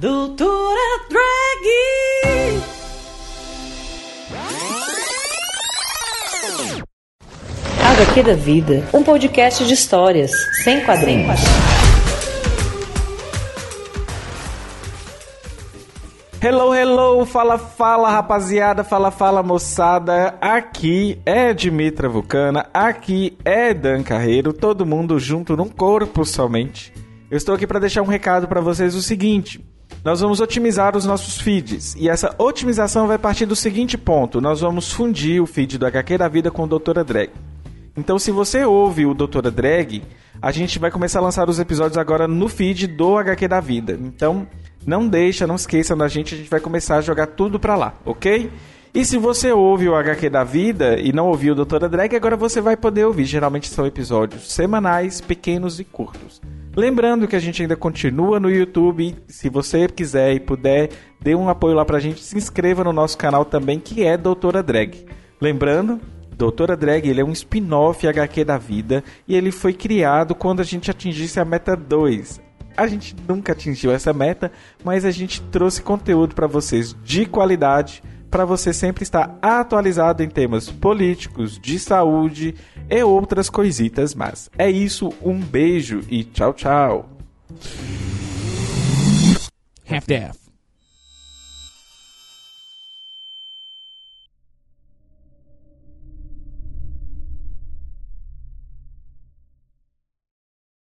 Doutora Drag! HQ da Vida, um podcast de histórias, sem quadrinhos. Hello, hello, fala, fala rapaziada, fala, fala moçada. Aqui é Dimitra Vulcana, aqui é Dan Carreiro, todo mundo junto num corpo somente. Eu estou aqui para deixar um recado para vocês o seguinte: nós vamos otimizar os nossos feeds e essa otimização vai partir do seguinte ponto: nós vamos fundir o feed do HQ da vida com o Doutora Drag. Então, se você ouve o Doutora Drag, a gente vai começar a lançar os episódios agora no feed do HQ da vida. Então, não deixa, não esqueça da gente, a gente vai começar a jogar tudo pra lá, ok? E se você ouve o HQ da vida e não ouviu o Doutora Drag, agora você vai poder ouvir. Geralmente são episódios semanais, pequenos e curtos. Lembrando que a gente ainda continua no YouTube. Se você quiser e puder, dê um apoio lá pra gente. Se inscreva no nosso canal também, que é Doutora Drag. Lembrando, Doutora Drag ele é um spin-off HQ da vida e ele foi criado quando a gente atingisse a meta 2. A gente nunca atingiu essa meta, mas a gente trouxe conteúdo para vocês de qualidade, para você sempre estar atualizado em temas políticos, de saúde e outras coisitas mas É isso, um beijo e tchau, tchau. Half-Death.